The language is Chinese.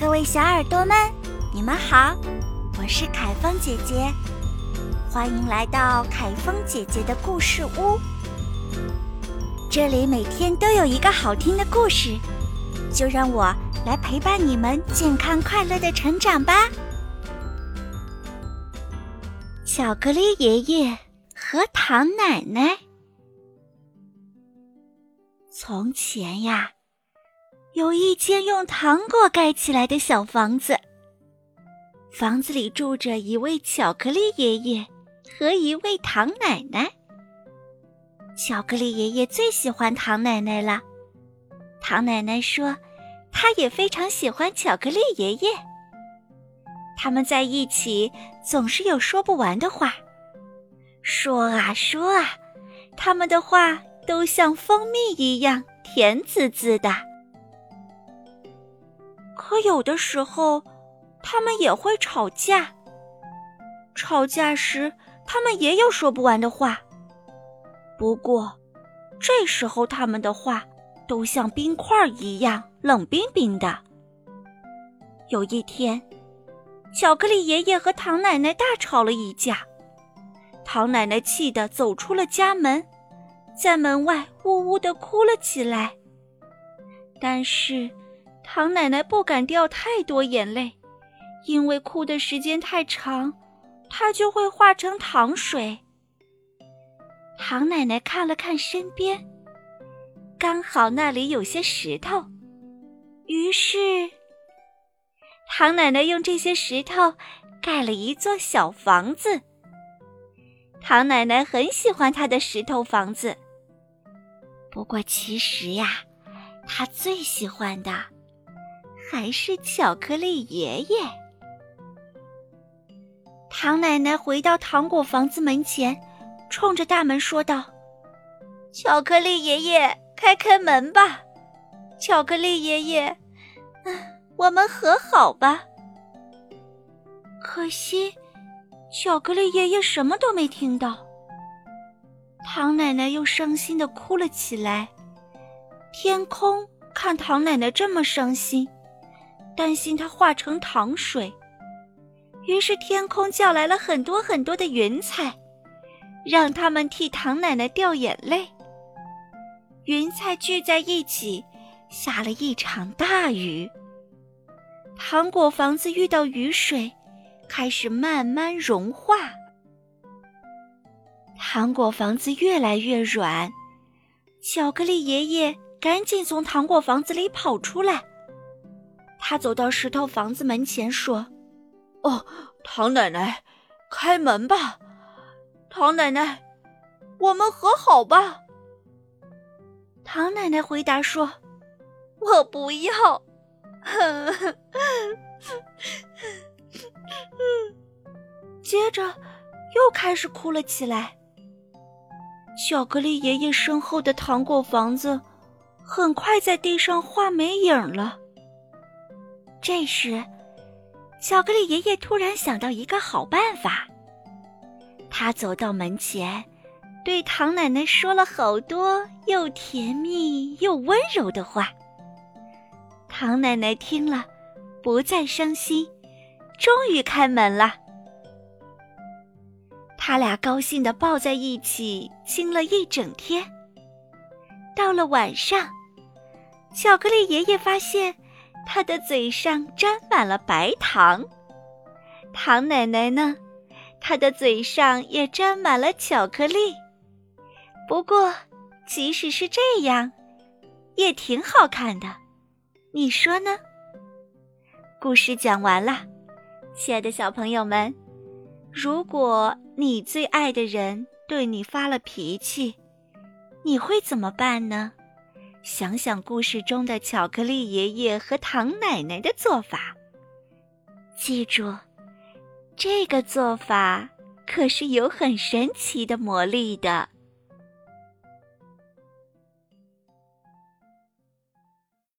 各位小耳朵们，你们好，我是凯风姐姐，欢迎来到凯风姐姐的故事屋。这里每天都有一个好听的故事，就让我来陪伴你们健康快乐的成长吧。巧克力爷爷和糖奶奶。从前呀。有一间用糖果盖起来的小房子，房子里住着一位巧克力爷爷和一位糖奶奶。巧克力爷爷最喜欢糖奶奶了，糖奶奶说，她也非常喜欢巧克力爷爷。他们在一起总是有说不完的话，说啊说啊，他们的话都像蜂蜜一样甜滋滋的。可有的时候，他们也会吵架。吵架时，他们也有说不完的话。不过，这时候他们的话都像冰块一样冷冰冰的。有一天，巧克力爷爷和唐奶奶大吵了一架，唐奶奶气得走出了家门，在门外呜呜地哭了起来。但是。唐奶奶不敢掉太多眼泪，因为哭的时间太长，她就会化成糖水。唐奶奶看了看身边，刚好那里有些石头，于是唐奶奶用这些石头盖了一座小房子。唐奶奶很喜欢她的石头房子，不过其实呀，她最喜欢的。还是巧克力爷爷。唐奶奶回到糖果房子门前，冲着大门说道：“巧克力爷爷，开开门吧！巧克力爷爷，我们和好吧。”可惜，巧克力爷爷什么都没听到。唐奶奶又伤心的哭了起来。天空看唐奶奶这么伤心。担心它化成糖水，于是天空叫来了很多很多的云彩，让他们替唐奶奶掉眼泪。云彩聚在一起，下了一场大雨。糖果房子遇到雨水，开始慢慢融化。糖果房子越来越软，巧克力爷爷赶紧从糖果房子里跑出来。他走到石头房子门前，说：“哦，唐奶奶，开门吧！唐奶奶，我们和好吧。”唐奶奶回答说：“我不要。”接着又开始哭了起来。巧克力爷爷身后的糖果房子很快在地上画没影了。这时，巧克力爷爷突然想到一个好办法。他走到门前，对唐奶奶说了好多又甜蜜又温柔的话。唐奶奶听了，不再伤心，终于开门了。他俩高兴地抱在一起，亲了一整天。到了晚上，巧克力爷爷发现。他的嘴上沾满了白糖，糖奶奶呢？她的嘴上也沾满了巧克力。不过，即使是这样，也挺好看的，你说呢？故事讲完了，亲爱的小朋友们，如果你最爱的人对你发了脾气，你会怎么办呢？想想故事中的巧克力爷爷和糖奶奶的做法，记住，这个做法可是有很神奇的魔力的。